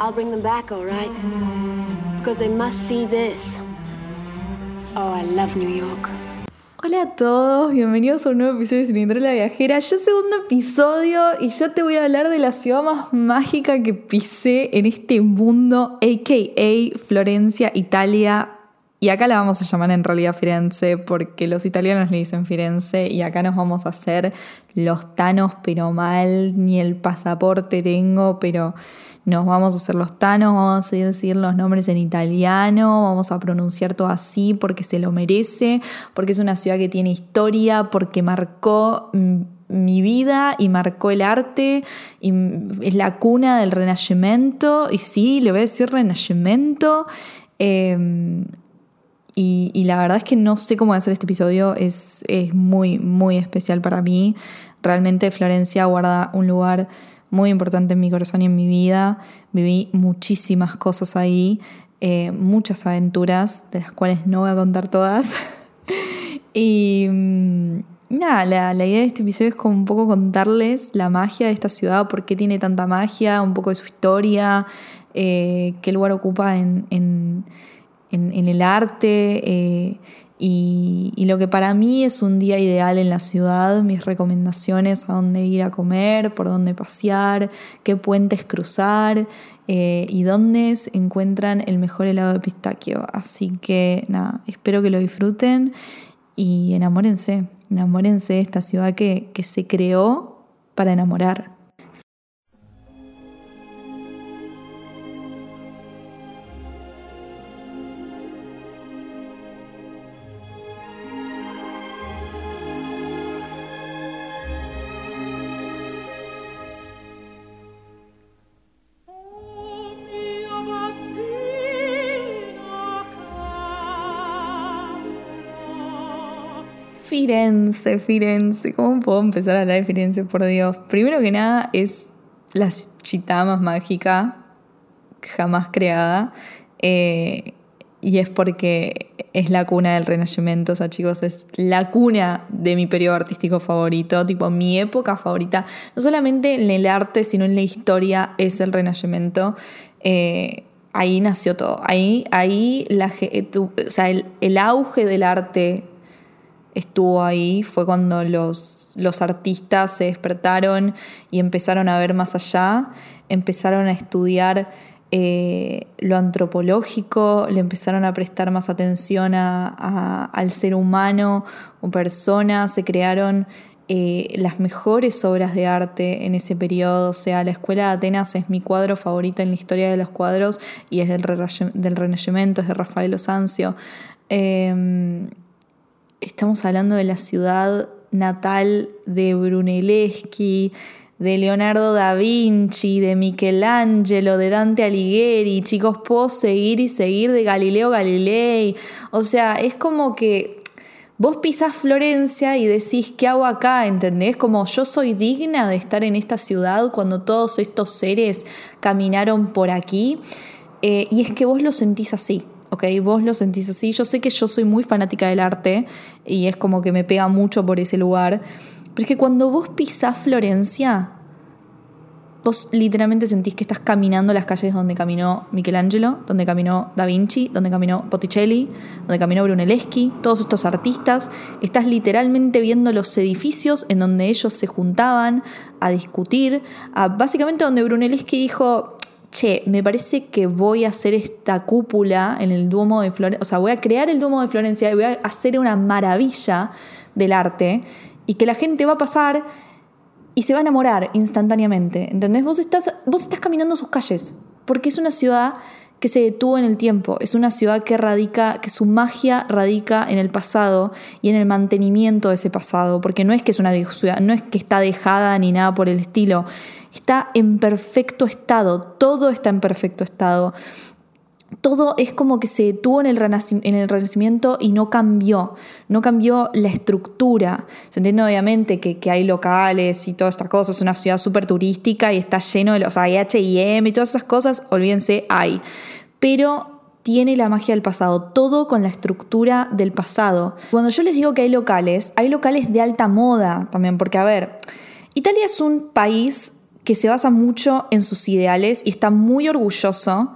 I'll bring them back, all right? Because they must see this. Oh, I love New York. Hola a todos, bienvenidos a un nuevo episodio de Cilindro la Viajera. Ya segundo episodio y ya te voy a hablar de la ciudad más mágica que pisé en este mundo, a.k.a. Florencia, Italia. Y acá la vamos a llamar en realidad Firenze porque los italianos le dicen Firenze y acá nos vamos a hacer los tanos pero mal, ni el pasaporte tengo, pero nos vamos a hacer los tanos, vamos a decir los nombres en italiano, vamos a pronunciar todo así porque se lo merece, porque es una ciudad que tiene historia, porque marcó mi vida y marcó el arte y es la cuna del renacimiento y sí, le voy a decir renacimiento. Em, y, la verdad es que no sé cómo hacer este episodio, es, es muy, muy especial para mí. Realmente Florencia guarda un lugar muy importante en mi corazón y en mi vida. Viví muchísimas cosas ahí, eh, muchas aventuras, de las cuales no voy a contar todas. y mm, nada, la, idea de este episodio es como un poco contarles la magia de esta ciudad, por qué tiene tanta magia, un poco de su historia, eh, qué lugar ocupa en, en, el arte. Eh, y, lo que para mí es un día ideal en la ciudad, mis recomendaciones a dónde ir a comer, por dónde pasear, qué puentes cruzar eh, y dónde encuentran el mejor helado de pistaquio. Así que nada, espero que lo disfruten y enamórense, enamórense de esta ciudad que, que se creó para enamorar. Firenze. ¿Cómo puedo empezar a hablar de Firenze, por Dios? Primero que nada, es la ciudad más mágica jamás creada. Eh, y es porque es la cuna del Renacimiento, o sea, chicos, es la cuna de mi periodo artístico favorito, tipo mi época favorita, no solamente en el arte, sino en la historia, es el Renacimiento. Eh, ahí nació todo, ahí, ahí el auge del arte estuvo ahí fue cuando los, los artistas se despertaron y empezaron a ver más allá, empezaron a estudiar eh, lo antropológico, le empezaron a prestar más atención al ser humano o persona, se crearon eh, las mejores obras de arte en ese periodo. O sea, la Escuela de Atenas es mi cuadro favorito en la historia de los cuadros y es del, del Renacimiento, es de Rafael Osancio. Em, estamos hablando de la ciudad natal de Brunelleschi, de Leonardo da Vinci, de Michelangelo, de Dante Alighieri, chicos, puedo seguir y seguir de Galileo Galilei. O sea, es como que vos pisás Florencia y decís, ¿qué hago acá? ¿Entendés? Como yo soy digna de estar en esta ciudad cuando todos estos seres caminaron por aquí. Eh, y es que vos lo sentís así. ¿Ok? Vos lo sentís así. Yo sé que yo soy muy fanática del arte y es como que me pega mucho por ese lugar. Pero es que cuando vos pisás Florencia, vos literalmente sentís que estás caminando las calles donde caminó Michelangelo, donde caminó Da Vinci, donde caminó Botticelli, donde caminó Brunelleschi, todos estos artistas. Estás literalmente viendo los edificios en donde ellos se juntaban a discutir, a básicamente donde Brunelleschi dijo, che, me parece que voy a hacer esta cúpula en el Duomo de Florencia, o sea, voy a crear el Duomo de Florencia y voy a hacer una maravilla del arte y que la gente va a pasar y se va a enamorar instantáneamente, ¿entendés? Vos estás, vos estás caminando sus calles, porque es una ciudad que se detuvo en el tiempo, es una ciudad que radica, que su magia radica en el pasado y en el mantenimiento de ese pasado, porque no es que es una ciudad, no es que está dejada ni nada por el estilo, está en perfecto estado, todo está en perfecto estado. Todo es como que se detuvo en el, en el renacimiento y no cambió, no cambió la estructura. Se entiende obviamente que, hay locales y todas estas cosas, es una ciudad súper turística y está lleno de los, hay H&M y todas esas cosas, olvídense, hay. Pero tiene la magia del pasado, todo con la estructura del pasado. Cuando yo les digo que hay locales, hay locales de alta moda también, porque a ver, Italia es un país que se basa mucho en sus ideales y está muy orgulloso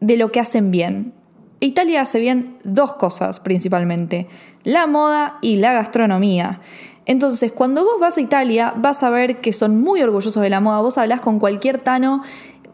de lo que hacen bien. Italia hace bien dos cosas principalmente, la moda y la gastronomía. Entonces, cuando vos vas a Italia, vas a ver que son muy orgullosos de la moda. Vos hablas con cualquier tano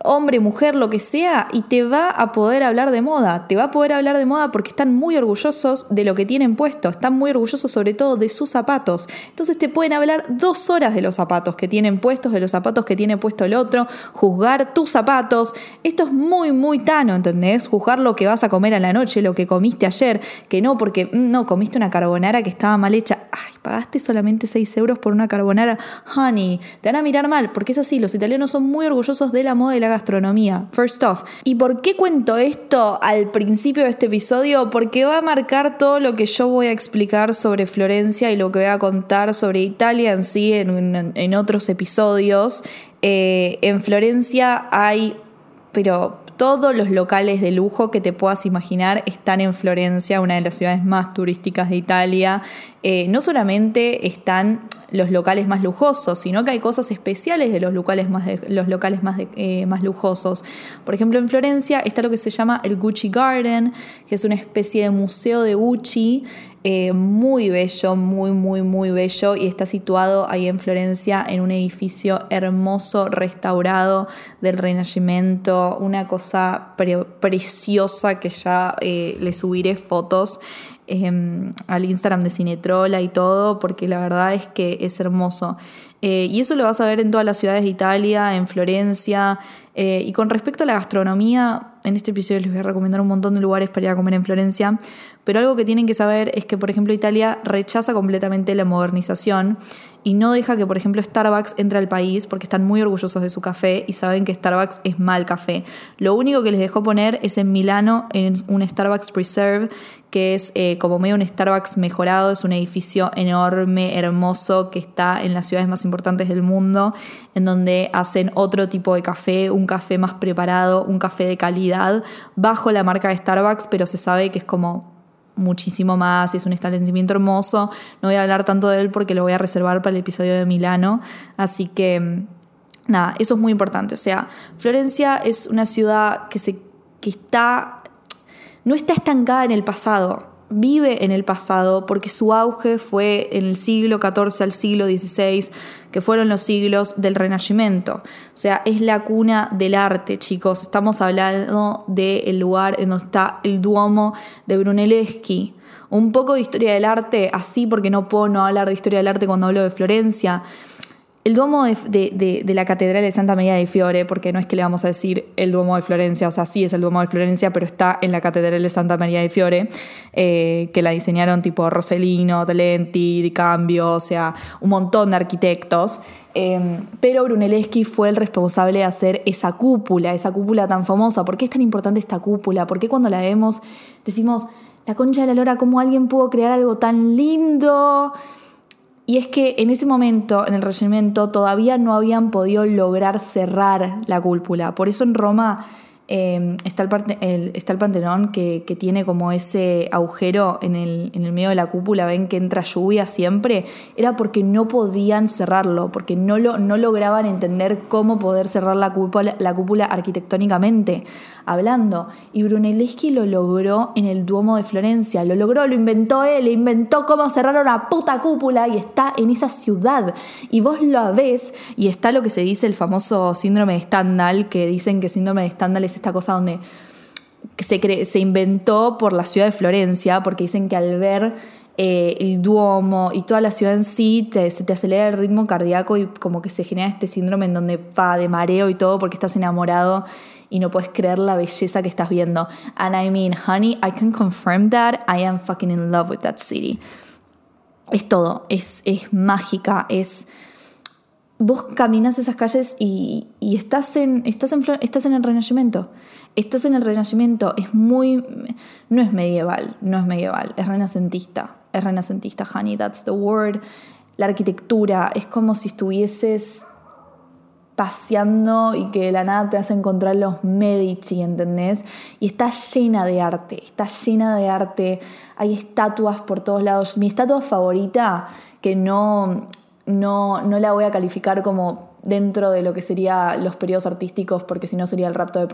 hombre, mujer, lo que sea, y te va a poder hablar de moda. Te va a poder hablar de moda porque están muy orgullosos de lo que tienen puesto, están muy orgullosos sobre todo de sus zapatos. Entonces te pueden hablar dos horas de los zapatos que tienen puestos, de los zapatos que tiene puesto el otro, juzgar tus zapatos. Esto es muy, muy tano, ¿entendés? Juzgar lo que vas a comer a la noche, lo que comiste ayer, que no, porque mm, no, comiste una carbonara que estaba mal hecha. Ay, pagaste solamente 6 euros por una carbonara. Honey, te van a mirar mal, porque es así, los italianos son muy orgullosos de la moda y la gastronomía, first off. ¿Y por qué cuento esto al principio de este episodio? Porque va a marcar todo lo que yo voy a explicar sobre Florencia y lo que voy a contar sobre Italia en sí en, otros episodios. Eh, en Florencia hay, pero todos los locales de lujo que te puedas imaginar están en Florencia, una de las ciudades más turísticas de Italia. Eh, no solamente están los locales más lujosos, sino que hay cosas especiales de los locales más, los locales más, eh, más lujosos. Por ejemplo, en Florencia está lo que se llama el Gucci Garden, que es una especie de museo de Gucci eh, muy bello, muy, muy, muy bello y está situado ahí en Florencia en un edificio hermoso, restaurado del Renacimiento, una cosa preciosa que ya eh, le subiré fotos. Em, al Instagram de Cinetrola y todo, porque la verdad es que es hermoso. Eh, y eso lo vas a ver en todas las ciudades de Italia, en Florencia. y con respecto a la gastronomía, en este episodio les voy a recomendar un montón de lugares para ir a comer en Florencia. Pero algo que tienen que saber es que, por ejemplo, Italia rechaza completamente la modernización y no deja que, por ejemplo, Starbucks entre al país porque están muy orgullosos de su café y saben que Starbucks es mal café. Lo único que les dejó poner es en Milano en un Starbucks Preserve, que es eh, como medio un Starbucks mejorado, es un edificio enorme, hermoso, que está en las ciudades más importantes del mundo, en donde hacen otro tipo de café, un café más preparado, un café de calidad, bajo la marca de Starbucks, pero se sabe que es como muchísimo más es un establecimiento hermoso. No voy a hablar tanto de él porque lo voy a reservar para el episodio de Milano. Así que, mm, nada, eso es muy importante. O sea, Florencia es una ciudad que, se, que está, no está estancada en el pasado vive en el pasado porque su auge fue en el siglo XIV al siglo XVI, que fueron los siglos del Renacimiento. O sea, es la cuna del arte, chicos. Estamos hablando del lugar en donde está el Duomo de Brunelleschi. Un poco de historia del arte, así porque no puedo no hablar de historia del arte cuando hablo de Florencia. El Duomo de, la Catedral de Santa María de Fiore, porque no es que le vamos a decir el Duomo de Florencia, o sea, sí es el Duomo de Florencia, pero está en la Catedral de Santa María de Fiore, eh, que la diseñaron tipo Rossellino, Talenti, Di Cambio, o sea, un montón de arquitectos. Em, pero Brunelleschi fue el responsable de hacer esa cúpula, esa cúpula tan famosa. ¿Por qué es tan importante esta cúpula? ¿Por qué cuando la vemos decimos, la concha de la lora, cómo alguien pudo crear algo tan lindo? Y es que en ese momento, en el regimiento, todavía no habían podido lograr cerrar la cúpula. Por eso en Roma Em, está, el, está el Panteón que, tiene como ese agujero en el, en el, medio de la cúpula, ven que entra lluvia siempre, era porque no podían cerrarlo, porque no, lo, no lograban entender cómo poder cerrar la cúpula, la cúpula arquitectónicamente hablando. Y Brunelleschi lo logró en el Duomo de Florencia, lo logró, lo inventó él, inventó cómo cerrar una puta cúpula y está en esa ciudad. Y vos lo ves y está lo que se dice el famoso síndrome de Stendhal, que dicen que síndrome de Stendhal es esta cosa donde se, se inventó por la ciudad de Florencia, porque dicen que al ver eh, el Duomo y toda la ciudad en sí, se te acelera el ritmo cardíaco y como que se genera este síndrome en donde va de mareo y todo porque estás enamorado y no puedes creer la belleza que estás viendo. And I mean, honey, I can confirm that I am fucking in love with that city. Es todo, es, es mágica, es vos caminas esas calles y, estás, en, estás, en, estás en el Renacimiento. Estás en el Renacimiento. Es muy. No es medieval, no es medieval, es renacentista. Es renacentista, honey, that's the word. La arquitectura es como si estuvieses paseando y que de la nada te vas a encontrar los Medici, ¿entendés? Y está llena de arte, está llena de arte. Hay estatuas por todos lados. Mi estatua favorita, que no no, no la voy a calificar como dentro de lo que sería los periodos artísticos, porque si no sería el rapto de,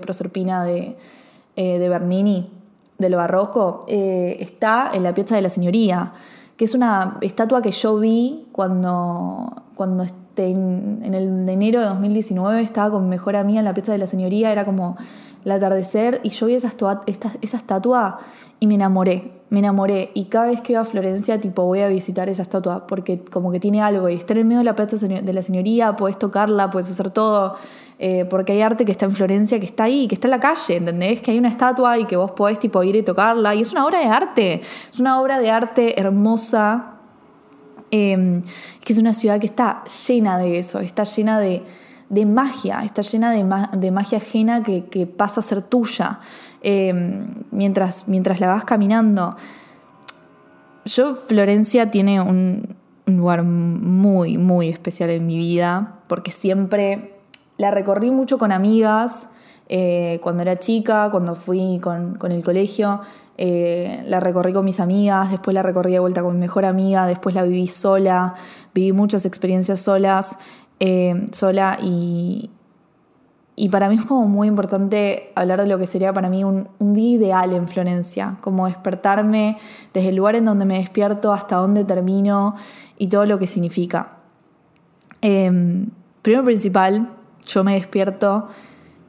Proserpina de, eh, de Bernini, del barroco, eh, está en la Piazza de la Señoría, que es una estatua que yo vi cuando, cuando este, en, el de enero de 2019 estaba con mi mejor amiga en la Piazza de la Señoría, era como el atardecer y yo vi esa, estatua y me enamoré, me enamoré. Y cada vez que voy a Florencia, tipo, voy a visitar esa estatua porque como que tiene algo y está en medio de la Plaza de la Señoría, puedes tocarla, puedes hacer todo. Eh, porque hay arte que está en Florencia, que está ahí, que está en la calle, ¿entendés? Que hay una estatua y que vos podés tipo ir y tocarla. Y es una obra de arte, es una obra de arte hermosa, em, que es una ciudad que está llena de eso, está llena de, magia, está llena de, magia ajena que, pasa a ser tuya. Em, mientras, mientras la vas caminando. Yo, Florencia tiene un, lugar muy, muy especial en mi vida, porque siempre la recorrí mucho con amigas, eh, cuando era chica, cuando fui con, el colegio, eh, la recorrí con mis amigas, después la recorrí de vuelta con mi mejor amiga, después la viví sola, viví muchas experiencias solas, eh, sola y, y para mí es como muy importante hablar de lo que sería para mí un, día ideal en Florencia, como despertarme desde el lugar en donde me despierto hasta donde termino y todo lo que significa. Em, primero principal, yo me despierto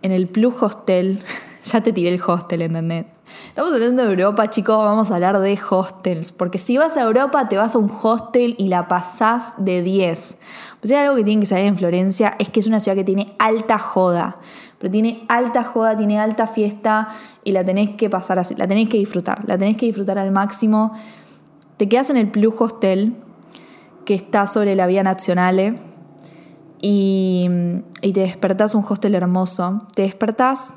en el Plus Hostel. ya te tiré el hostel, ¿entendés? Estamos hablando de Europa, chicos, vamos a hablar de hostels. Porque si vas a Europa, te vas a un hostel y la pasás de 10. Pues algo que tiene que saber en Florencia es que es una ciudad que tiene alta joda. Pero tiene alta joda, tiene alta fiesta y la tenés que pasar así, la tenés que disfrutar, la tenés que disfrutar al máximo. Te quedas en el Plus Hostel, que está sobre la Vía Nacional, y, y te despertás un hostel hermoso. Te despertás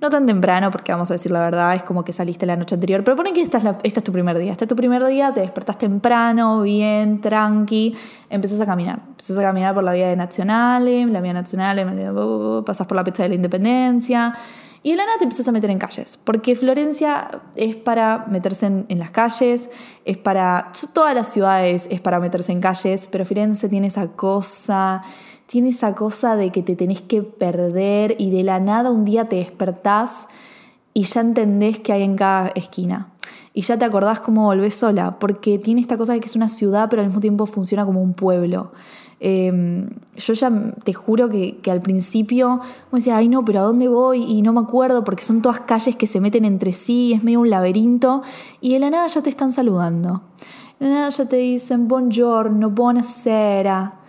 no tan temprano, porque vamos a decir la verdad, es como que saliste la noche anterior, pero ponen que esta es, este es tu primer día. Este es tu primer día, te despertás temprano, bien, tranqui, empezás a caminar. Empezás a caminar por la vía de Nacionales, la vía Nacionales, pasas por la Pizza de la Independencia. Y de la nada te empiezas a meter en calles, porque Florencia es para meterse en, en, las calles, es para. Todas las ciudades es para meterse en calles, pero Firenze tiene esa cosa tiene esa cosa de que te tenés que perder y de la nada un día te despertás y ya entendés que hay en cada esquina. Y ya te acordás cómo volvés sola, porque tiene esta cosa de que es una ciudad, pero al mismo tiempo funciona como un pueblo. Em, yo ya te juro que, al principio me decía, ay no, pero ¿a dónde voy? Y no me acuerdo porque son todas calles que se meten entre sí, es medio un laberinto, y de la nada ya te están saludando. De la nada ya te dicen buongiorno, buonasera,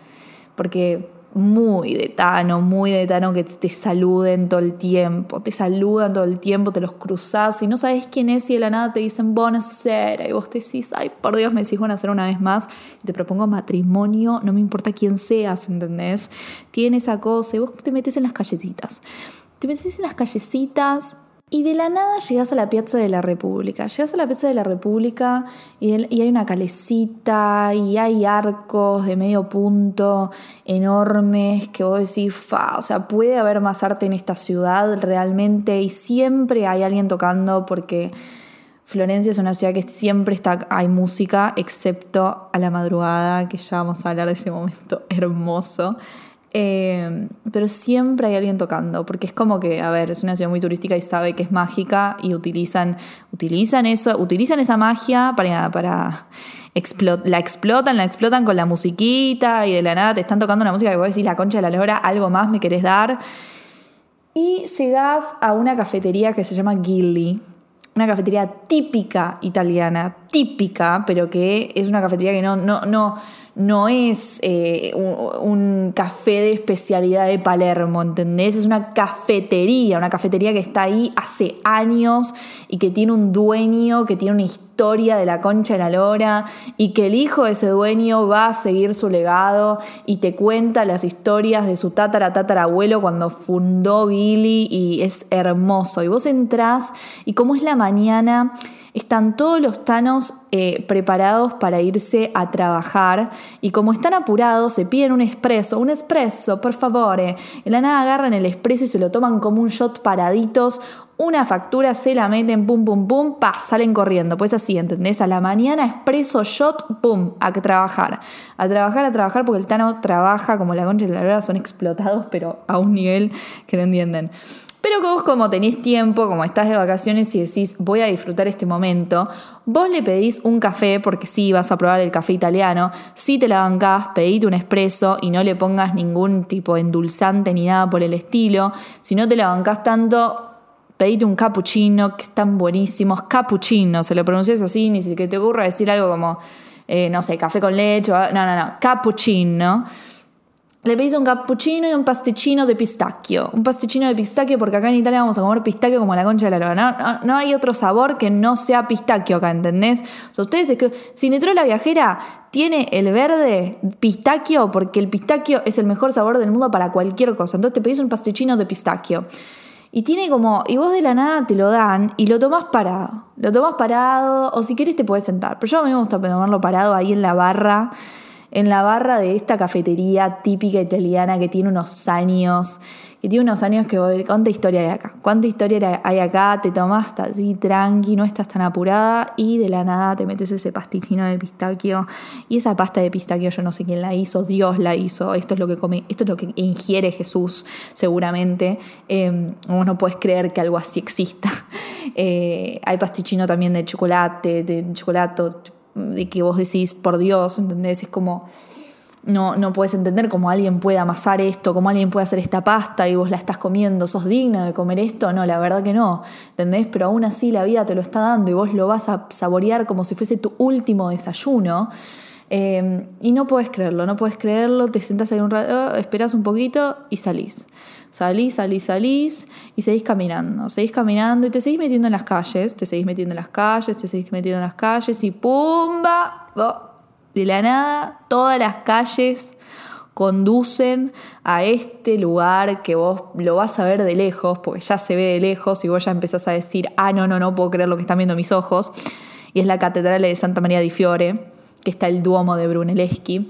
porque muy de Tano, muy de Tano que te saluden todo el tiempo, te saludan todo el tiempo, te los cruzas y no sabes quién es y de la nada te dicen ser y vos te decís, ay, por Dios, me decís hacer una vez más y te propongo matrimonio, no me importa quién seas, ¿entendés? Tiene esa cosa y vos te metes en las callecitas. Te metes en las callecitas y de la nada llegas a la Piazza de la República. Llegas a la Piazza de la República y, hay una calecita y hay arcos de medio punto enormes que vos decís, fa, o sea, puede haber más arte en esta ciudad realmente y siempre hay alguien tocando porque Florencia es una ciudad que siempre está, hay música, excepto a la madrugada, que ya vamos a hablar de ese momento hermoso. Eh, pero siempre hay alguien tocando, porque es como que, a ver, es una ciudad muy turística y sabe que es mágica y utilizan, utilizan eso, utilizan esa magia para, para la explotan, la explotan con la musiquita y de la nada te están tocando una música que vos decís la concha de la lora, algo más me querés dar. Y llegás a una cafetería que se llama Gilly, una cafetería típica italiana, típica, pero que es una cafetería que no, no, no es eh, un, café de especialidad de Palermo, ¿entendés? Es una cafetería, una cafetería que está ahí hace años y que tiene un dueño, que tiene una historia de la concha de la lora y que el hijo de ese dueño va a seguir su legado y te cuenta las historias de su tatara tatarabuelo cuando fundó Billy y es hermoso. Y vos entrás y como es la mañana están todos los tanos eh, preparados para irse a trabajar y como están apurados se piden un espresso, un espresso, por favor. Y la nada agarran el espresso y se lo toman como un shot paraditos, una factura, se la meten, pum, pum, pum, pa, salen corriendo. Pues así, ¿entendés? A la mañana, expreso, shot, pum, a trabajar. A trabajar, a trabajar, porque el Tano trabaja como la concha y la verdad son explotados, pero a un nivel que no entienden. Pero que vos como tenés tiempo, como estás de vacaciones y decís voy a disfrutar este momento, vos le pedís un café, porque sí, vas a probar el café italiano, si te la bancás, pedite un espresso y no le pongas ningún tipo endulzante ni nada por el estilo. Si no te la bancás tanto, pedite un cappuccino, que están buenísimos, cappuccino, se lo pronuncias así, ni siquiera te ocurra decir algo como, eh, no sé, café con leche, no, no, no, cappuccino. Le pedís un cappuccino y un pasticcino de pistacchio. Un pasticcino de pistacchio porque acá en Italia vamos a comer pistacchio como la concha de la lora. No, hay otro sabor que no sea pistacchio acá, ¿entendés? O sea, ustedes, es que, si la Viajera tiene el verde pistacchio porque el pistacchio es el mejor sabor del mundo para cualquier cosa. Entonces te pedís un pasticcino de pistacchio. Y tiene como, y vos de la nada te lo dan y lo tomás parado. Lo tomás parado, o si querés te puedes sentar. Pero yo a mí me gusta tomarlo parado ahí en la barra, en la barra de esta cafetería típica italiana que tiene unos años tiene unos años que ¿cuánta historia hay acá? ¿Cuánta historia hay acá? Te tomas así tranqui, no estás tan apurada y de la nada te metes ese pastichino de pistaquio y esa pasta de pistaquio yo no sé quién la hizo, Dios la hizo, esto es lo que come, esto es lo que ingiere Jesús seguramente, eh, no puedes creer que algo así exista. Eh, hay pastichino también de chocolate, de chocolate, de que vos decís, por Dios, ¿entendés? Es como no, no puedes entender cómo alguien puede amasar esto, cómo alguien puede hacer esta pasta y vos la estás comiendo, sos digna de comer esto. No, la verdad que no, ¿entendés? Pero aún así la vida te lo está dando y vos lo vas a saborear como si fuese tu último desayuno. Eh, y no puedes creerlo, no puedes creerlo, te sentás ahí un rato, esperás un poquito y salís. Salís, salís, salís y seguís caminando. Seguís caminando y te seguís metiendo en las calles, te seguís metiendo en las calles, te seguís metiendo en las calles y ¡pumba! De la nada, todas las calles conducen a este lugar que vos lo vas a ver de lejos, porque ya se ve de lejos y vos ya empezás a decir, ah, no, no, no puedo creer lo que están viendo mis ojos. Y es la Catedral de Santa María di Fiore, que está el Duomo de Brunelleschi.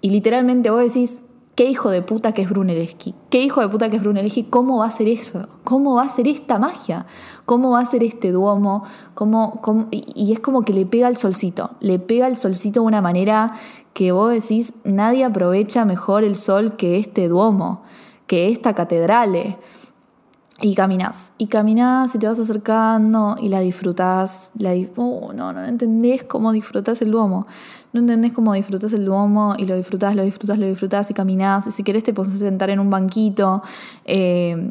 Y literalmente vos decís, qué hijo de puta que es Brunelleschi, qué hijo de puta que es Brunelleschi, cómo va a ser eso, cómo va a ser esta magia, cómo va a ser este duomo, cómo, y es como que le pega el solcito, le pega el solcito de una manera que vos decís, nadie aprovecha mejor el sol que este duomo, que esta catedral. Y caminas, y caminas y te vas acercando y la disfrutás. La oh, no, no entendés cómo disfrutás el Duomo. No entendés cómo disfrutás el Duomo y lo disfrutás, lo disfrutás, lo disfrutás y caminás. Y si querés te podés sentar en un banquito. Eh,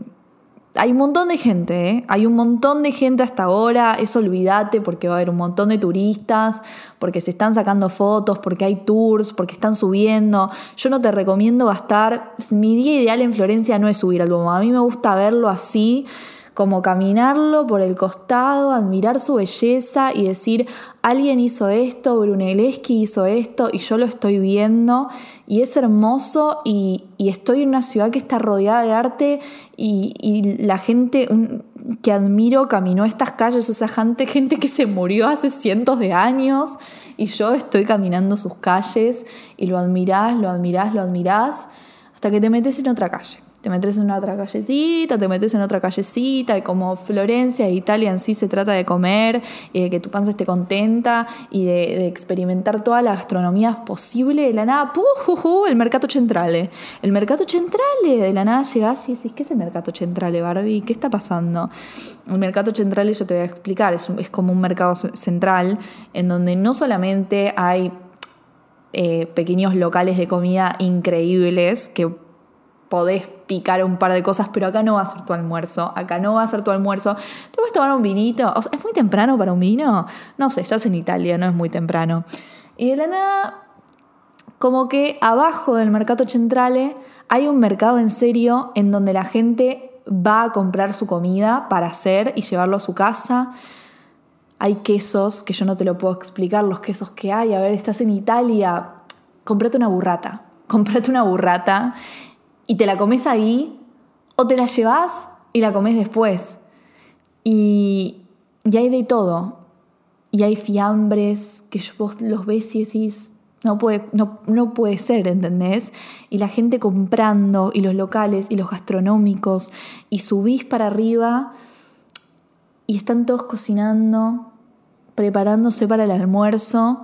hay un montón de gente, ¿eh? hay un montón de gente hasta ahora, eso olvídate porque va a haber un montón de turistas, porque se están sacando fotos, porque hay tours, porque están subiendo. Yo no te recomiendo gastar, mi día ideal en Florencia no es subir al Duomo, a mí me gusta verlo así como caminarlo por el costado, admirar su belleza y decir, alguien hizo esto, Brunelleschi hizo esto y yo lo estoy viendo y es hermoso y, estoy en una ciudad que está rodeada de arte y, la gente que admiro caminó estas calles, o sea, gente, gente que se murió hace cientos de años y yo estoy caminando sus calles y lo admirás, lo admirás, lo admirás hasta que te metes en otra calle te metes en otra callecita, te metes en otra callecita, y como Florencia e Italia en sí se trata de comer, de que tu panza esté contenta, y de, experimentar toda la gastronomía posible, de la nada, ¡puh! el mercado centrale. El mercado centrale, de la nada llegás y decís, ¿qué es el mercado centrale, Barbie? ¿Qué está pasando? El mercado centrale, yo te voy a explicar, es, como un mercado central en donde no solamente hay eh, pequeños locales de comida increíbles que podés picar un par de cosas, pero acá no va a ser tu almuerzo, acá no va a ser tu almuerzo. ¿Te puedes tomar un vinito? ¿Es muy temprano para un vino? No sé, estás en Italia, no es muy temprano. Y de la nada, como que abajo del mercado centrale hay un mercado en serio en donde la gente va a comprar su comida para hacer y llevarlo a su casa. Hay quesos que yo no te lo puedo explicar, los quesos que hay. A ver, estás en Italia, comprate una burrata. Comprate una burrata y te la comes ahí o te la llevas y la comes después. Y, y hay de todo. Y hay fiambres que vos los ves y decís, No puede, no, no puede ser, ¿entendés? Y la gente comprando, y los locales, y los gastronómicos, y subís para arriba, y están todos cocinando, preparándose para el almuerzo.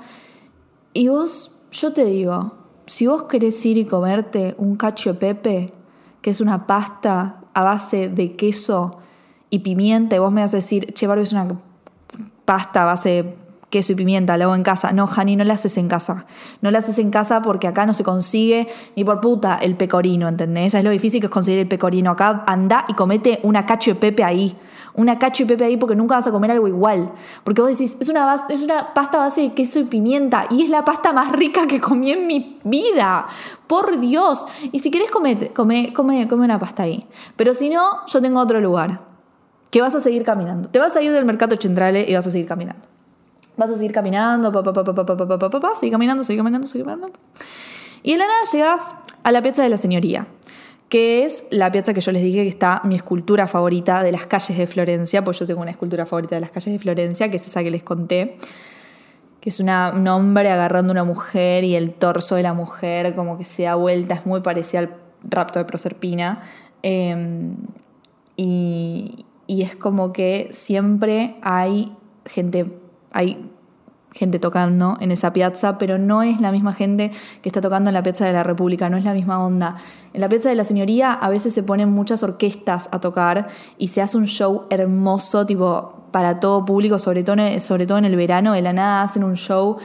Y vos, yo te digo, si vos querés ir y comerte un cacho de pepe, que es una pasta a base de queso y pimienta, vos me vas a decir, che, es una pasta a base de queso y pimienta, la hago en casa. No, Jani, no la haces en casa. No la haces en casa porque acá no se consigue ni por puta el pecorino, ¿entendés? Es lo difícil que es conseguir el pecorino. Acá anda y comete una cacho de pepe ahí. Una cacho de pepe ahí porque nunca vas a comer algo igual. Porque vos decís, es una, es una pasta base de queso y pimienta y es la pasta más rica que comí en mi vida. Por Dios. Y si querés, come, come, come, come una pasta ahí. Pero si no, yo tengo otro lugar. Que vas a seguir caminando. Te vas a ir del mercado centrale y vas a seguir caminando. Vas a seguir caminando, pa, pa, pa, pa, caminando, seguir caminando, seguir caminando. Y de la nada llegas a la Piazza de la Señoría, que es la piazza que yo les dije que está mi escultura favorita de las calles de Florencia, pues yo tengo una escultura favorita de las calles de Florencia, que es esa que les conté, que es una, un hombre agarrando una mujer y el torso de la mujer como que se da vuelta, es muy parecida al rapto de Proserpina. Eh, y, y es como que siempre hay gente hay gente tocando en esa piazza, pero no es la misma gente que está tocando en la Piazza de la República, no es la misma onda. En la Piazza de la Señoría a veces se ponen muchas orquestas a tocar y se hace un show hermoso, tipo, para todo público, sobre todo, en el verano, de la nada hacen un show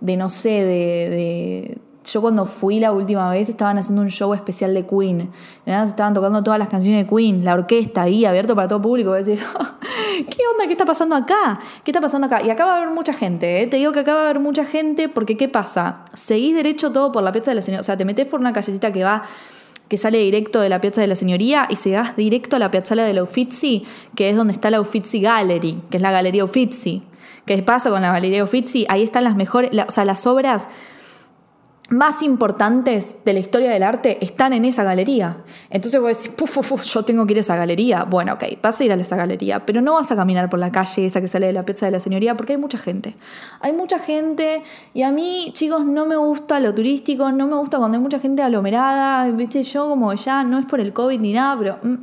de, no sé, de yo cuando fui la última vez estaban haciendo un show especial de Queen. Estaban tocando todas las canciones de Queen, la orquesta ahí, abierto para todo público. Decís, ¿qué onda? ¿Qué está pasando acá? ¿Qué está pasando acá? Y acá va a haber mucha gente, ¿eh? Te digo que acá va a haber mucha gente porque ¿qué pasa? Seguís derecho todo por la Piazza de la Señoría. O sea, te metes por una callecita que va que sale directo de la Piazza de la Señoría y se directo a la Piazzala de la Uffizi, que es donde está la Uffizi Gallery, que es la Galería Uffizi. ¿Qué pasa con la Galería Uffizi? Ahí están las mejores, o sea, las obras más importantes de la historia del arte están en esa galería. Entonces vos decís, puf, puf, yo tengo que ir a esa galería. Bueno, ok, vas a ir a esa galería, pero no vas a caminar por la calle esa que sale de la Piazza de la Señoría porque hay mucha gente. Hay mucha gente y a mí, chicos, no me gusta lo turístico, no me gusta cuando hay mucha gente aglomerada. Viste, yo como ya no es por el COVID ni nada, pero mm,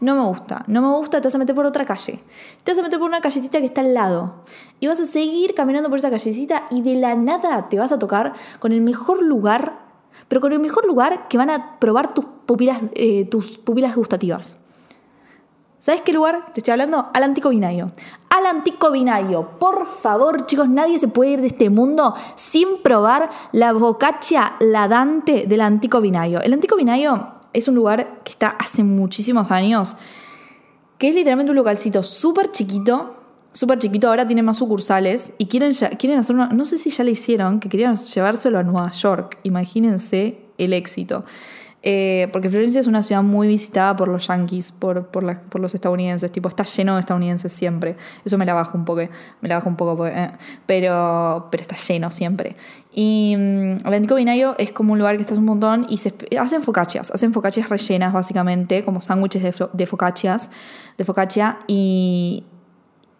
no me gusta. No me gusta, te vas a meter por otra calle. Te vas a meter por una callecita que está al lado. Y vas a seguir caminando por esa callecita y de la nada te vas a tocar con el mejor lugar, pero con el mejor lugar que van a probar tus pupilas, eh, tus pupilas gustativas. ¿Sabes qué lugar te estoy hablando? Al Antico Vinayo. Al Antico Vinayo. Por favor, chicos, nadie se puede ir de este mundo sin probar la bocaccia la Dante del Antico Vinayo. El Antico Vinayo es un lugar que está hace muchísimos años, que es literalmente un localcito súper chiquito, súper chiquito, ahora tiene más sucursales y quieren, quieren hacer una, no sé si ya le hicieron, que querían llevárselo a Nueva York, imagínense el éxito. Eh, porque Florencia es una ciudad muy visitada por los yankees, por, por, los estadounidenses, tipo, está lleno de estadounidenses siempre. Eso me la bajo un poco, me la bajo un poco, eh, pero, pero está lleno siempre. Y el Antico Vinayo es como un lugar que está un montón y se hacen focaccias, hacen focaccias rellenas básicamente, como sándwiches de, de focaccias, de focaccia y,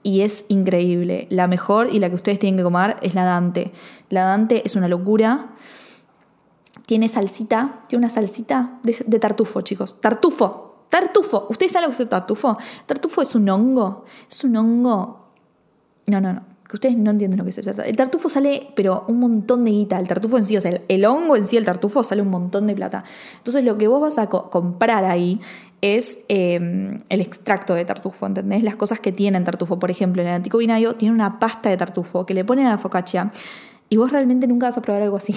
y es increíble. La mejor y la que ustedes tienen que comer es la Dante. La Dante es una locura tiene salsita, tiene una salsita de, tartufo, chicos. Tartufo, tartufo. ¿Ustedes saben lo que es el tartufo? Tartufo es un hongo, es un hongo... No, no, no. Que ustedes no entienden lo que es eso. El tartufo sale, pero un montón de guita. El tartufo en sí, o sea, el, hongo en sí, el tartufo, sale un montón de plata. Entonces, lo que vos vas a comprar ahí es em, el extracto de tartufo, ¿entendés? Las cosas que tienen tartufo. Por ejemplo, en el Antico Vinayo tiene una pasta de tartufo que le ponen a la focaccia y vos realmente nunca vas a probar algo así.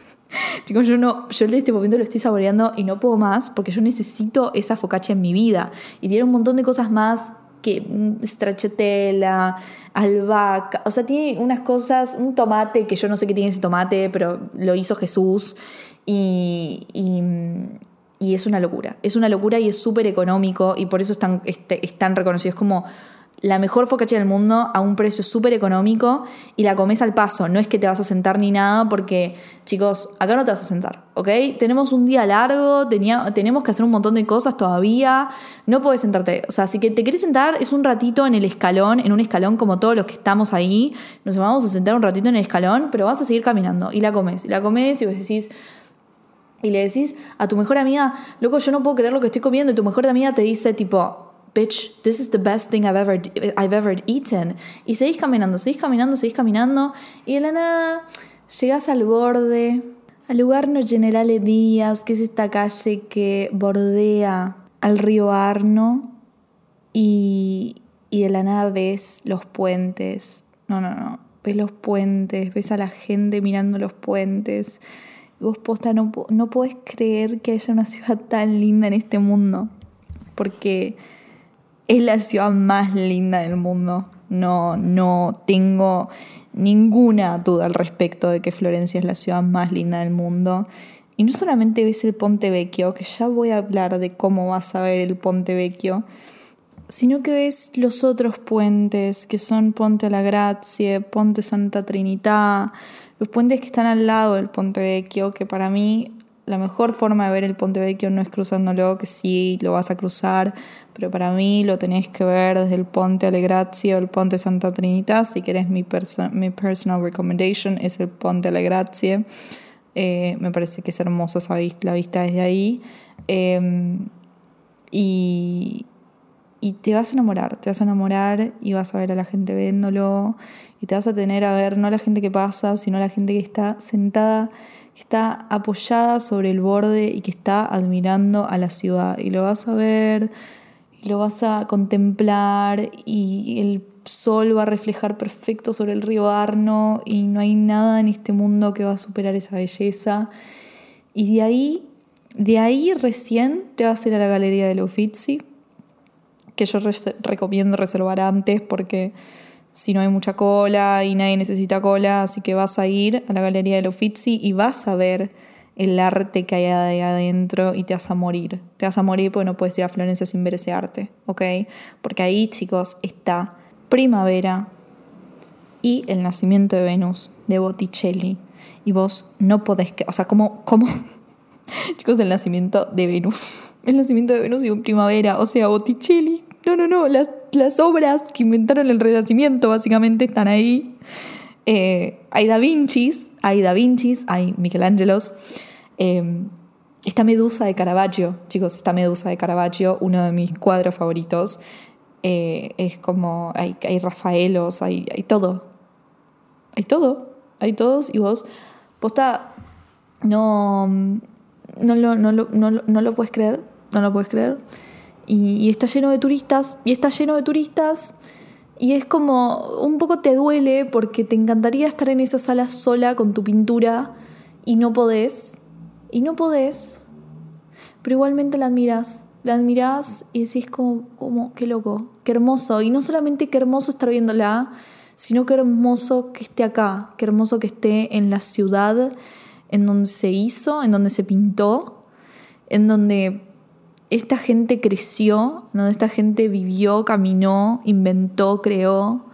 Chicos, yo no, yo en este momento lo estoy saboreando y no puedo más porque yo necesito esa focaccia en mi vida. Y tiene un montón de cosas más que mm, stracciatella, albahaca, o sea, tiene unas cosas, un tomate que yo no sé qué tiene ese tomate, pero lo hizo Jesús y, y, es una locura. Es una locura y es súper económico y por eso es tan, es, es. Es como la mejor focaccia del mundo a un precio súper económico y la comes al paso. No es que te vas a sentar ni nada porque, chicos, acá no te vas a sentar, ¿ok? Tenemos un día largo, tenía, tenemos que hacer un montón de cosas todavía, no puedes sentarte. O sea, si que te querés sentar es un ratito en el escalón, en un escalón como todos los que estamos ahí, nos vamos a sentar un ratito en el escalón, pero vas a seguir caminando y la comes. Y la comes y vos decís... Y le decís a tu mejor amiga, loco, yo no puedo creer lo que estoy comiendo. Y tu mejor amiga te dice, tipo, bitch, this is the best thing I've ever, I've ever eaten. Y seguís caminando, seguís caminando, seguís caminando, y de la nada llegas al borde, al lugar no Generale Díaz, que es esta calle que bordea al río Arno, y, y de la nada ves los puentes. No, no, no. Ves los puentes, ves a la gente mirando los puentes. Vos posta no, no podés creer que haya una ciudad tan linda en este mundo. Porque es la ciudad más linda del mundo. No, no tengo ninguna duda al respecto de que Florencia es la ciudad más linda del mundo. Y no solamente ves el Ponte Vecchio, que ya voy a hablar de cómo vas a ver el Ponte Vecchio, sino que ves los otros puentes, que son Ponte la Grazie, Ponte Santa Trinità, los puentes que están al lado del Ponte Vecchio, que para mí la mejor forma de ver el Ponte Vecchio no es cruzándolo, que sí lo vas a cruzar, pero para mí lo tenés que ver desde el Ponte Alegrazia o el Ponte Santa Trinidad. Si querés mi, mi personal recommendation es el Ponte Alegrazia. Eh, me parece que es hermosa esa vista, la vista desde ahí. Em, y, y te vas a enamorar, te vas a enamorar y vas a ver a la gente viéndolo y te vas a tener a ver no a la gente que pasa, sino a la gente que está sentada que está apoyada sobre el borde y que está admirando a la ciudad. Y lo vas a ver, y lo vas a contemplar, y el sol va a reflejar perfecto sobre el río Arno, y no hay nada en este mundo que va a superar esa belleza. Y de ahí, de ahí recién te vas a ir a la Galería de Uffizi, que yo recomiendo reservar antes porque si no hay mucha cola y nadie necesita cola, así que vas a ir a la Galería del Uffizi y vas a ver el arte que hay ahí adentro y te vas a morir. Te vas a morir porque no puedes ir a Florencia sin ver ese arte, ¿ok? Porque ahí, chicos, está Primavera y El nacimiento de Venus de Botticelli. Y vos no podés, o sea, ¿cómo, cómo? chicos, el nacimiento de Venus. El nacimiento de Venus y un Primavera, o sea, Botticelli. No, no, no, las, las obras que inventaron el Renacimiento básicamente están ahí. Eh, hay Da Vincis, hay Da Vincis, hay Michelangelos. Eh, esta Medusa de Caravaggio, chicos, esta Medusa de Caravaggio, uno de mis cuadros favoritos. Eh, es como, hay, hay Rafaelos, hay, hay todo. Hay todo, hay todos y vos, posta, no, no, lo, no, no, no lo puedes creer, no lo puedes creer y, está lleno de turistas, y está lleno de turistas, y es como un poco te duele porque te encantaría estar en esa sala sola con tu pintura y no podés, y no podés, pero igualmente la admiras, la admiras y decís como, como, qué loco, qué hermoso, y no solamente qué hermoso estar viéndola, sino qué hermoso que esté acá, qué hermoso que esté en la ciudad en donde se hizo, en donde se pintó, en donde esta gente creció, donde esta gente vivió, caminó, inventó, creó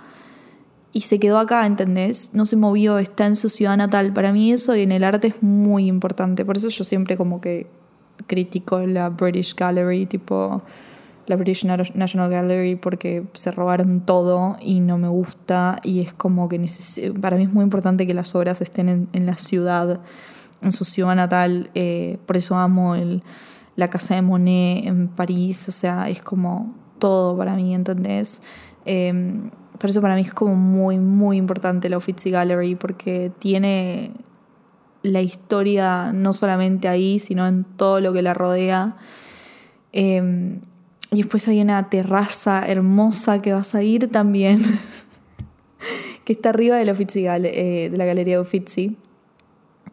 y se quedó acá, ¿entendés? No se movió, está en su ciudad natal. Para mí eso en el arte es muy importante. Por eso yo siempre como que critico la British Gallery, tipo la British National Gallery, porque se robaron todo y no me gusta. Y es como que para mí es muy importante que las obras estén en, la ciudad, en su ciudad natal. Eh, por eso amo el la casa de Monet en París, o sea, es como todo para mí, ¿entendés? Eh, por eso para mí es como muy, muy importante la Uffizi Gallery porque tiene la historia no solamente ahí, sino en todo lo que la rodea. Em, y después hay una terraza hermosa que vas a ir también, que está arriba de la, Uffizi, eh, de la Galería Uffizi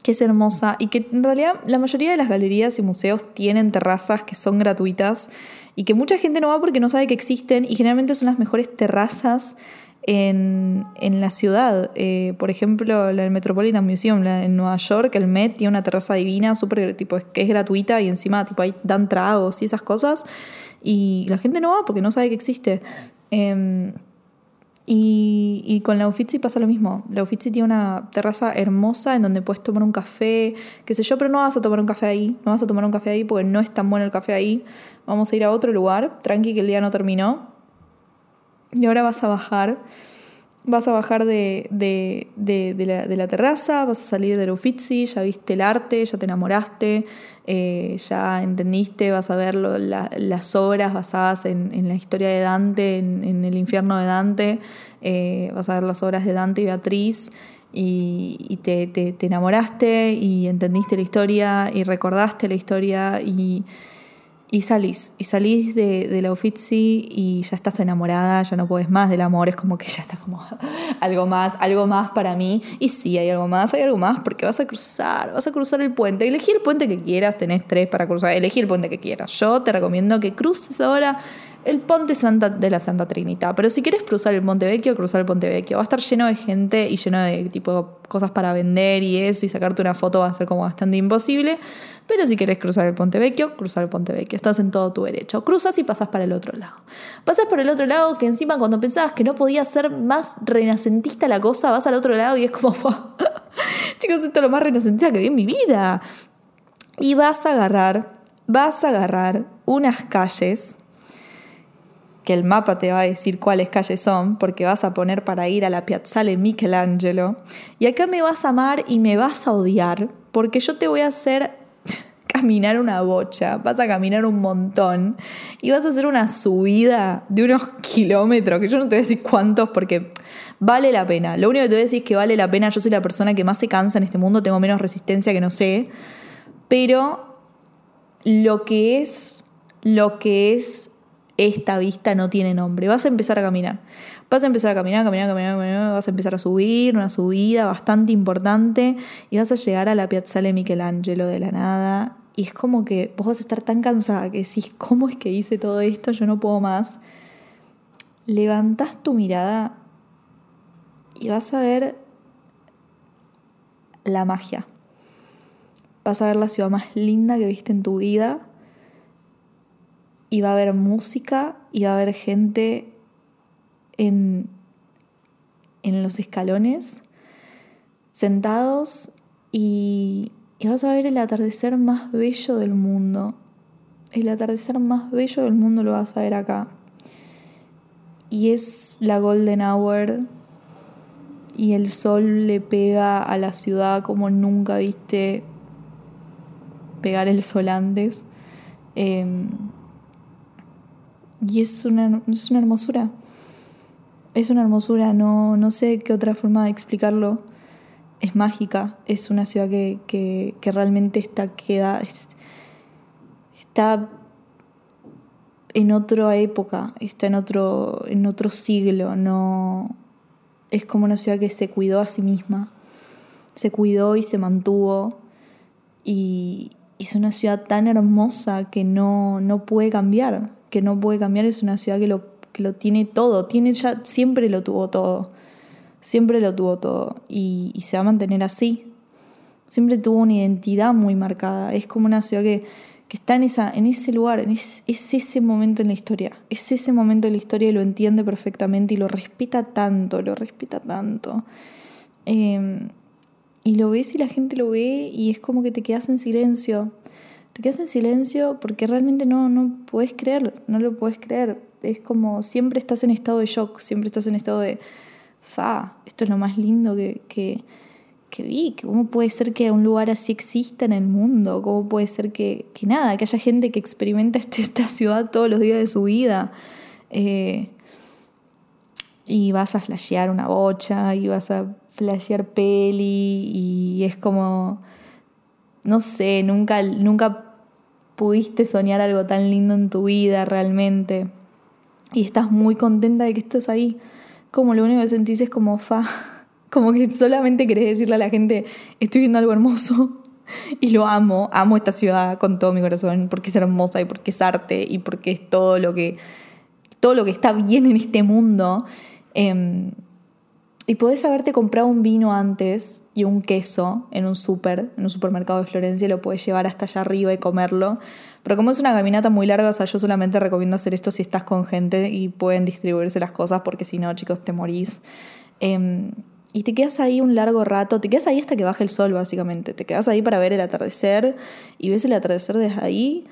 que es hermosa y que en realidad la mayoría de las galerías y museos tienen terrazas que son gratuitas y que mucha gente no va porque no sabe que existen y generalmente son las mejores terrazas en, la ciudad. Eh, por ejemplo, la del Metropolitan Museum la, en Nueva York, el Met tiene una terraza divina, súper tipo, que es gratuita y encima tipo, ahí dan tragos y esas cosas y la gente no va porque no sabe que existe. Em, y, con la Uffizi pasa lo mismo. La Uffizi tiene una terraza hermosa en donde puedes tomar un café, qué sé yo, pero no vas a tomar un café ahí. No vas a tomar un café ahí porque no es tan bueno el café ahí. Vamos a ir a otro lugar, tranqui que el día no terminó. Y ahora vas a bajar vas a bajar de, la, terraza, vas a salir del Uffizi, ya viste el arte, ya te enamoraste, eh, ya entendiste, vas a ver las obras basadas en, la historia de Dante, en, el infierno de Dante, eh, vas a ver las obras de Dante y Beatriz. Y, te, te enamoraste y entendiste la historia y recordaste la historia y, y salís, y salís de, de, la Uffizi y ya estás enamorada, ya no puedes más del amor, es como que ya estás como algo más, algo más para mí. Y sí, hay algo más, hay algo más, porque vas a cruzar, vas a cruzar el puente. Elegí el puente que quieras, tenés tres para cruzar, elegí el puente que quieras. Yo te recomiendo que cruces ahora el Ponte Santa de la Santa Trinidad. Pero si quieres cruzar el Ponte Vecchio, cruzar el Ponte Vecchio. Va a estar lleno de gente y lleno de tipo cosas para vender y eso, y sacarte una foto va a ser como bastante imposible. Pero si quieres cruzar el Ponte Vecchio, cruzar el Ponte Vecchio. Estás en todo tu derecho. Cruzas y pasas para el otro lado. Pasas por el otro lado que encima cuando pensabas que no podía ser más renacentista la cosa, vas al otro lado y es como, chicos, esto es lo más renacentista que vi en mi vida. Y vas a agarrar, vas a agarrar unas calles que el mapa te va a decir cuáles calles son, porque vas a poner para ir a la Piazzale Michelangelo. Y acá me vas a amar y me vas a odiar, porque yo te voy a hacer caminar una bocha, vas a caminar un montón y vas a hacer una subida de unos kilómetros, que yo no te voy a decir cuántos porque vale la pena. Lo único que te voy a decir es que vale la pena, yo soy la persona que más se cansa en este mundo, tengo menos resistencia que no sé, pero lo que es, lo que es esta vista no tiene nombre. Vas a empezar a caminar. Vas a empezar a caminar, caminar, caminar, caminar, vas a empezar a subir, una subida bastante importante y vas a llegar a la Piazzale Michelangelo de la nada. Y es como que vos vas a estar tan cansada que decís, ¿cómo es que hice todo esto? Yo no puedo más. Levantás tu mirada y vas a ver la magia. Vas a ver la ciudad más linda que viste en tu vida y va a haber música y va a haber gente en, en los escalones sentados y, y vas a ver el atardecer más bello del mundo. El atardecer más bello del mundo lo vas a ver acá. Y es la golden hour y el sol le pega a la ciudad como nunca viste pegar el sol antes. Em, y es una, es una hermosura. Es una hermosura, no, no sé qué otra forma de explicarlo. Es mágica, es una ciudad que, que, realmente está, queda, está en otra época, está en otro, en otro siglo, no es como una ciudad que se cuidó a sí misma, se cuidó y se mantuvo y es una ciudad tan hermosa que no, no puede cambiar, que no puede cambiar, es una ciudad que lo, que lo tiene todo, tiene ya, siempre lo tuvo todo, siempre lo tuvo todo y, se va a mantener así. Siempre tuvo una identidad muy marcada, es como una ciudad que, está en, esa, en ese lugar, es, ese momento en la historia, es ese momento en la historia y lo entiende perfectamente y lo respeta tanto, lo respeta tanto. Em, y lo ves y la gente lo ve y es como que te quedas en silencio te quedas en silencio porque realmente no, no puedes creer, no lo puedes creer. Es como siempre estás en estado de shock, siempre estás en estado de, fa, esto es lo más lindo que, que, vi, cómo puede ser que un lugar así exista en el mundo, cómo puede ser que, que nada, que haya gente que experimenta este, esta ciudad todos los días de su vida. Eh, y vas a flashear una bocha, y vas a flashear peli, y es como, no sé, nunca, nunca pudiste soñar algo tan lindo en tu vida realmente. Y estás muy contenta de que estés ahí, como lo único que sentís es como fa, como que solamente querés decirle a la gente, estoy viendo algo hermoso y lo amo, amo esta ciudad con todo mi corazón, porque es hermosa y porque es arte y porque es todo lo que, todo lo que está bien en este mundo. Em, y podés haberte comprado un vino antes y un queso en un súper, en un supermercado de Florencia, y lo puedes llevar hasta allá arriba y comerlo. Pero como es una caminata muy larga, o sea, yo solamente recomiendo hacer esto si estás con gente y pueden distribuirse las cosas, porque si no, chicos, te morís. Em, y te quedas ahí un largo rato, te quedas ahí hasta que baje el sol, básicamente. Te quedas ahí para ver el atardecer y ves el atardecer desde ahí.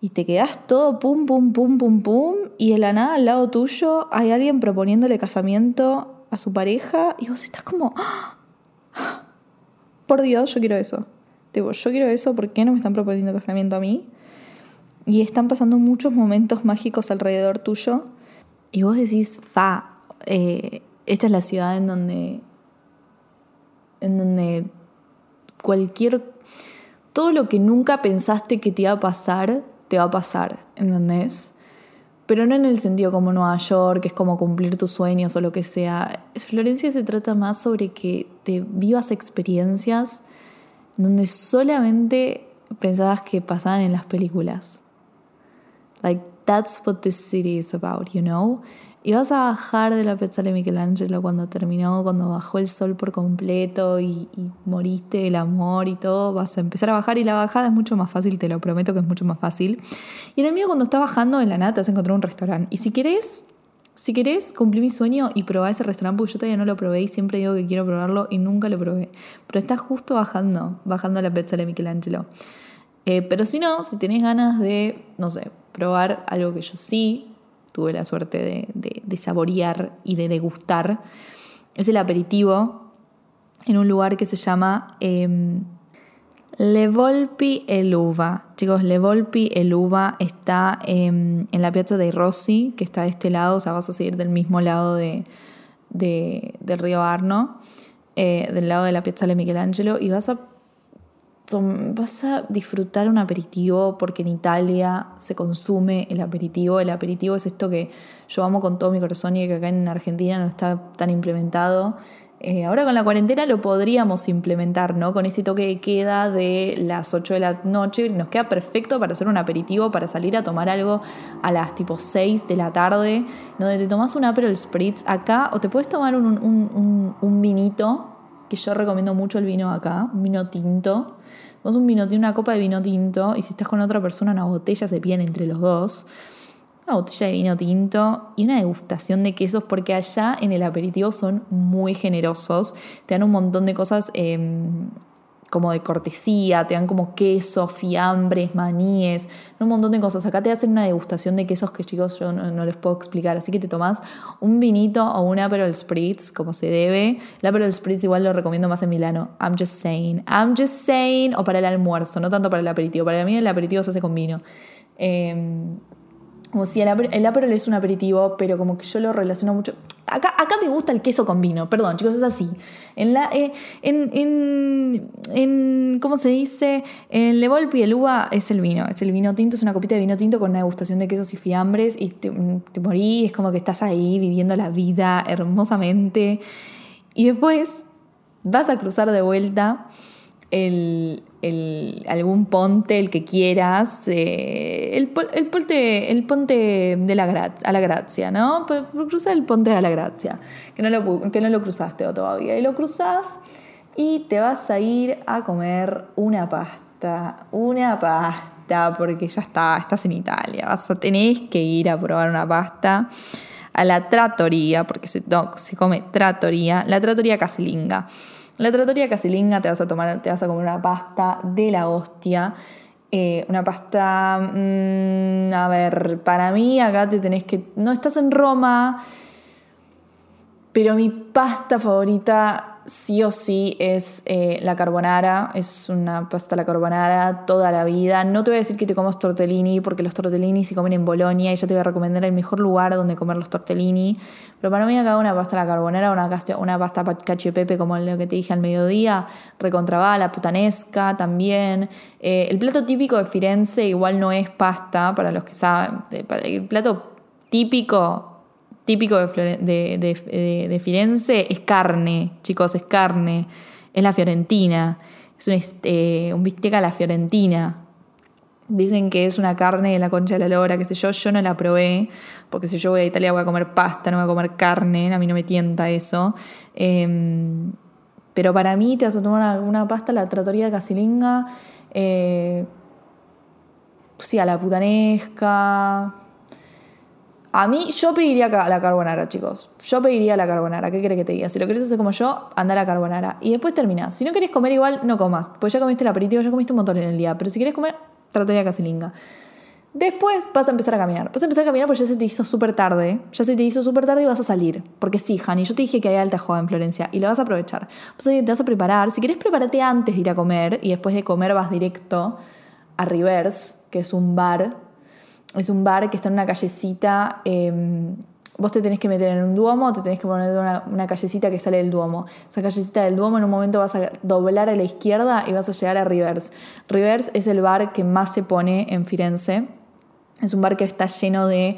Y te quedas todo pum, pum, pum, pum, pum. Y en la nada al lado tuyo hay alguien proponiéndole casamiento a su pareja y vos estás como, ¡Ah! por Dios, yo quiero eso. Digo, yo quiero eso, ¿por qué no me están proponiendo casamiento a mí? Y están pasando muchos momentos mágicos alrededor tuyo. Y vos decís, fa, eh, esta es la ciudad en donde, en donde cualquier, todo lo que nunca pensaste que te iba a pasar, te va a pasar, ¿entendés? Pero no en el sentido como Nueva York, que es como cumplir tus sueños o lo que sea. Florencia se trata más sobre que te vivas experiencias donde solamente pensabas que pasaban en las películas. Like, that's what this city is about, you know? Y vas a bajar de la Piazza de Michelangelo cuando terminó, cuando bajó el sol por completo y, moriste el amor y todo. Vas a empezar a bajar y la bajada es mucho más fácil, te lo prometo que es mucho más fácil. Y en el mío, cuando estás bajando en la nata, a encontrar un restaurante. Y si querés, si querés cumplir mi sueño y probar ese restaurante, porque yo todavía no lo probé y siempre digo que quiero probarlo y nunca lo probé. Pero está justo bajando, bajando la Piazza de Michelangelo. Eh, pero si no, si tenés ganas de, no sé, probar algo que yo sí tuve la suerte de, saborear y de degustar, es el aperitivo en un lugar que se llama em, Le Volpi el Uva. Chicos, Le Volpi el Uva está em, en la Piazza de Rossi, que está de este lado, o sea, vas a seguir del mismo lado de, del río Arno, eh, del lado de la Piazza de Michelangelo, y vas a vas a disfrutar un aperitivo porque en Italia se consume el aperitivo. El aperitivo es esto que yo amo con todo mi corazón y que acá en Argentina no está tan implementado. Eh, ahora con la cuarentena lo podríamos implementar, ¿no? Con este toque de queda de las 8 de la noche, nos queda perfecto para hacer un aperitivo, para salir a tomar algo a las tipo 6 de la tarde, donde te tomas un Aperol Spritz acá o te puedes tomar un, un, un vinito que yo recomiendo mucho el vino acá, un vino tinto. Vos un vino, una copa de vino tinto y si estás con otra persona, una botella se piden entre los dos. Una botella de vino tinto y una degustación de quesos, porque allá en el aperitivo son muy generosos. Te dan un montón de cosas. Em, como de cortesía, te dan como quesos, fiambres, maníes, un montón de cosas. Acá te hacen una degustación de quesos que chicos yo no, les puedo explicar, así que te tomas un vinito o un Aperol Spritz como se debe. El Aperol Spritz igual lo recomiendo más en Milano. I'm just saying, I'm just saying, o para el almuerzo, no tanto para el aperitivo. Para mí el aperitivo se hace con vino. Eh, como si el, el Aperol es un aperitivo, pero como que yo lo relaciono mucho. Acá, acá me gusta el queso con vino, perdón, chicos, es así. En la, eh, en, en, en, ¿cómo se dice? En Le Volpi el uva es el vino, es el vino tinto, es una copita de vino tinto con una degustación de quesos y fiambres y te, te morí, es como que estás ahí viviendo la vida hermosamente. Y después vas a cruzar de vuelta el, el, algún ponte, el que quieras, eh, el, el, ponte, el ponte de la a la gracia, ¿no? Cruza el ponte de la gracia, que no, lo, que no lo cruzaste todavía. Y lo cruzas y te vas a ir a comer una pasta, una pasta, porque ya está, estás en Italia, vas a, tenés que ir a probar una pasta a la trattoria, porque se, se come trattoria, la trattoria casalinga la trattoria casilinga te vas a tomar, te vas a comer una pasta de la hostia. Eh, una pasta, mm, a ver, para mí acá te tenés que, no estás en Roma, pero mi pasta favorita sí o sí es eh, la carbonara, es una pasta la carbonara toda la vida. No te voy a decir que te comas tortellini, porque los tortellini se comen en Bolonia y ya te voy a recomendar el mejor lugar donde comer los tortellini. Pero para mí acá una pasta la carbonara, una, una pasta cacio pepe como lo que te dije al mediodía, recontrabada, la putanesca también. Eh, el plato típico de Firenze igual no es pasta, para los que saben. El plato típico típico de, Firenze es carne, chicos, es carne. Es la fiorentina. Es un, este, bistec a la fiorentina. Dicen que es una carne de la concha de la lora, qué sé yo, yo no la probé, porque si yo voy a Italia voy a comer pasta, no voy a comer carne, a mí no me tienta eso. Em, pero para mí te vas a tomar una, pasta, la tratoría de Casilinga, eh, sí, a la putanesca. A mí, yo pediría la carbonara, chicos. Yo pediría la carbonara. ¿Qué querés que te diga? Si lo querés hacer como yo, anda a la carbonara. Y después terminás. Si no querés comer igual, no comas. Pues ya comiste el aperitivo, ya comiste un montón en el día. Pero si querés comer, tratoría casilinga. Después vas a empezar a caminar. Vas a empezar a caminar porque ya se te hizo súper tarde. Ya se te hizo súper tarde y vas a salir. Porque sí, Hani, yo te dije que hay alta joda en Florencia y la vas a aprovechar. Vas a, te vas a preparar. Si querés, prepárate antes de ir a comer y después de comer vas directo a Rivers, que es un bar. Es un bar que está en una callecita. Em, vos te tenés que meter en un duomo, te tenés que poner una, una callecita que sale del duomo. Esa callecita del duomo en un momento vas a doblar a la izquierda y vas a llegar a Rivers. Rivers es el bar que más se pone en Firenze. Es un bar que está lleno de...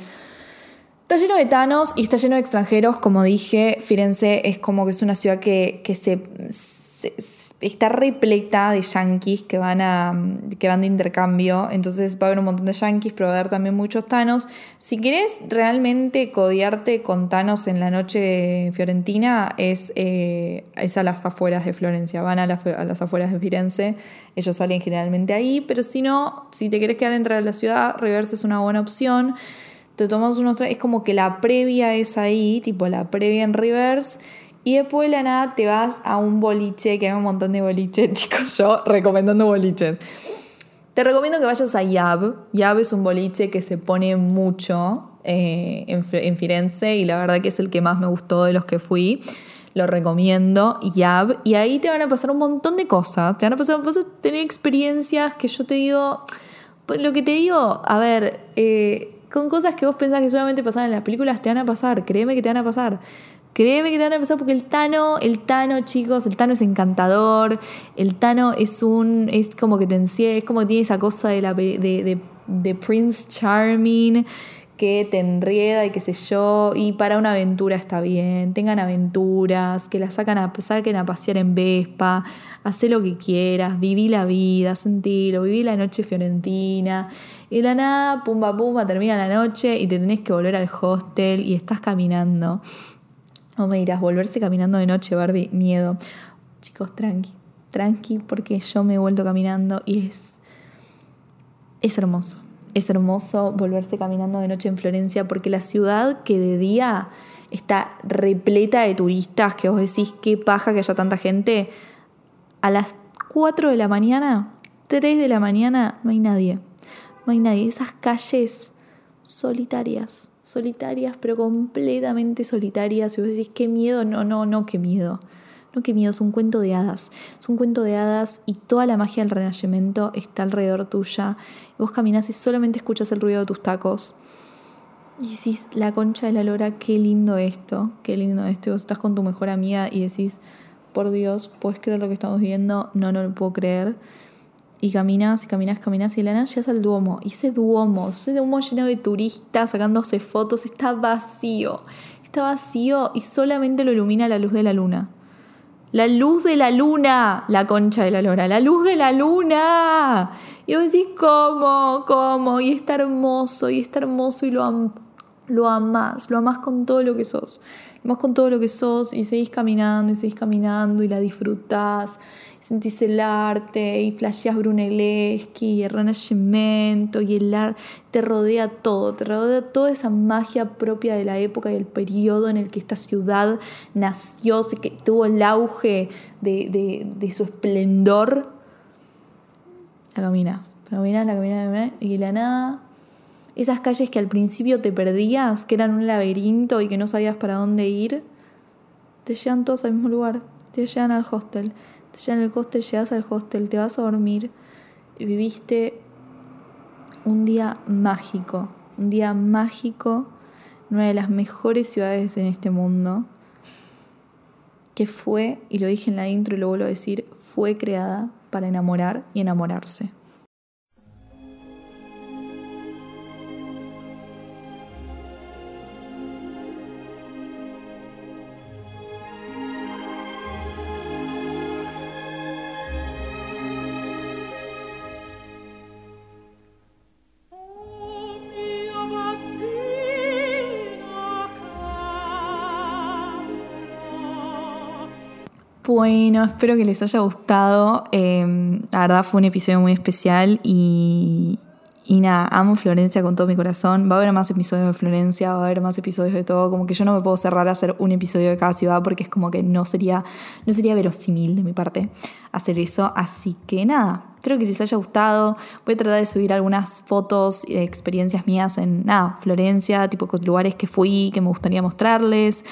Está lleno de tanos y está lleno de extranjeros. Como dije, Firenze es como que es una ciudad que, que se está repleta de yankees que van, que van de intercambio, entonces va a haber un montón de yankees, pero va a haber también muchos tanos. Si querés realmente codiarte con tanos en la noche fiorentina, es, eh, es a las afueras de Florencia, van a, a, las afueras de Firenze, ellos salen generalmente ahí, pero si no, si te querés quedar dentro de la ciudad, Reverse es una buena opción. Te tomas unos es como que la previa es ahí, tipo la previa en reverse y después de la nada te vas a un boliche, que hay un montón de boliches, chicos, yo recomendando boliches. Te recomiendo que vayas a Yab. Yab es un boliche que se pone mucho eh, en, Firenze y la verdad que es el que más me gustó de los que fui. Lo recomiendo, Yab. Y ahí te van a pasar un montón de cosas. Te van a pasar, vas a tener experiencias que yo te digo. Pues lo que te digo, a ver, eh, con cosas que vos pensás que solamente pasan en las películas, te van a pasar. Créeme que te van a pasar. Créeme que te van a empezar porque el Tano, el Tano, chicos, el Tano es encantador. El Tano es un. es como que te encierra, es como que tiene esa cosa de la de, Prince Charming que te enrieda y qué sé yo, y para una aventura está bien, tengan aventuras, que la sacan saquen a pasear en Vespa, haz lo que quieras, viví la vida, sentilo, viví la noche fiorentina, y la nada, pumba pumba, termina la noche y te tenés que volver al hostel y estás caminando no me dirás, volverse caminando de noche, Barbie, miedo. Chicos, tranqui, tranqui, porque yo me he vuelto caminando y es, es hermoso. Es hermoso volverse caminando de noche en Florencia porque la ciudad que de día está repleta de turistas, que vos decís qué paja que haya tanta gente, a las 4 de la mañana, 3 de la mañana, no hay nadie. No hay nadie. Esas calles solitarias solitarias, pero completamente solitarias. Y vos decís, qué miedo, no, no, no, qué miedo. No, qué miedo, es un cuento de hadas. Es un cuento de hadas y toda la magia del renacimiento está alrededor tuya. Vos caminás y solamente escuchas el ruido de tus tacos. Y decís, la concha de la lora, qué lindo esto, qué lindo esto. Y vos estás con tu mejor amiga y decís, por Dios, ¿puedes creer lo que estamos viendo? No, no lo puedo creer. Y caminas, y caminas, caminas, y la nada llegas al Duomo. Y ese Duomo, ese Duomo lleno de turistas sacándose fotos, está vacío. Está vacío y solamente lo ilumina la luz de la luna. La luz de la luna, la concha de la lora, la luz de la luna. Y vos decís, ¿cómo? ¿Cómo? Y está hermoso, y está hermoso, y lo, lo amás, lo amás con todo lo que sos. Lo amás con todo lo que sos, y seguís caminando, y seguís caminando, y la disfrutás sentís el arte y flasheas Brunelleschi y el Renacimiento y el arte, te rodea todo, te rodea toda esa magia propia de la época y del periodo en el que esta ciudad nació, que tuvo el auge de, su esplendor. La caminas, la caminas, la caminas, la caminas, y la nada esas calles que al principio te perdías, que eran un laberinto y que no sabías para dónde ir, te llevan todos al mismo lugar, te llevan al hostel ya en el hostel, llegas al hostel, te vas a dormir y viviste un día mágico, un día mágico en una de las mejores ciudades en este mundo, que fue, y lo dije en la intro y lo vuelvo a decir, fue creada para enamorar y enamorarse. Bueno, espero que les haya gustado. Em, la verdad fue un episodio muy especial y, y nada, amo Florencia con todo mi corazón. Va a haber más episodios de Florencia, va a haber más episodios de todo. Como que yo no me puedo cerrar a hacer un episodio de cada ciudad porque es como que no sería, no sería verosímil de mi parte hacer eso. Así que nada, espero que les haya gustado. Voy a tratar de subir algunas fotos y experiencias mías en nada, Florencia, tipo lugares que fui, que me gustaría mostrarles.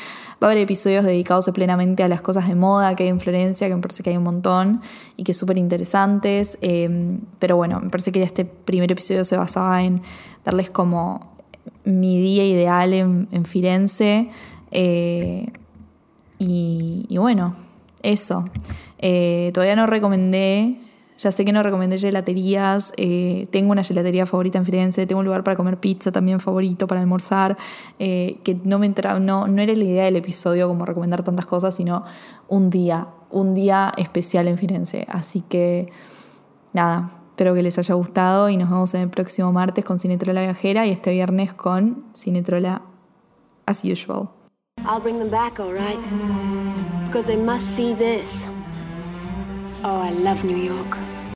Va a haber episodios dedicados plenamente a las cosas de moda que hay en Florencia, que me parece que hay un montón y que súper interesantes. Em, pero bueno, me parece que este primer episodio se basaba en darles como mi día ideal en, Firenze. Eh, y, bueno, eso. Eh, todavía no recomendé ya sé que no recomendé gelaterías, eh, tengo una gelatería favorita en Firenze, tengo un lugar para comer pizza también favorito para almorzar, eh, que no me entraba, no, no era la idea del episodio como recomendar tantas cosas, sino un día, un día especial en Firenze. Así que nada, espero que les haya gustado y nos vemos en el próximo martes con Cinetrola Viajera y este viernes con Cinetrola as usual. I'll bring them back, all right? Because they must see this. Oh, I love New York.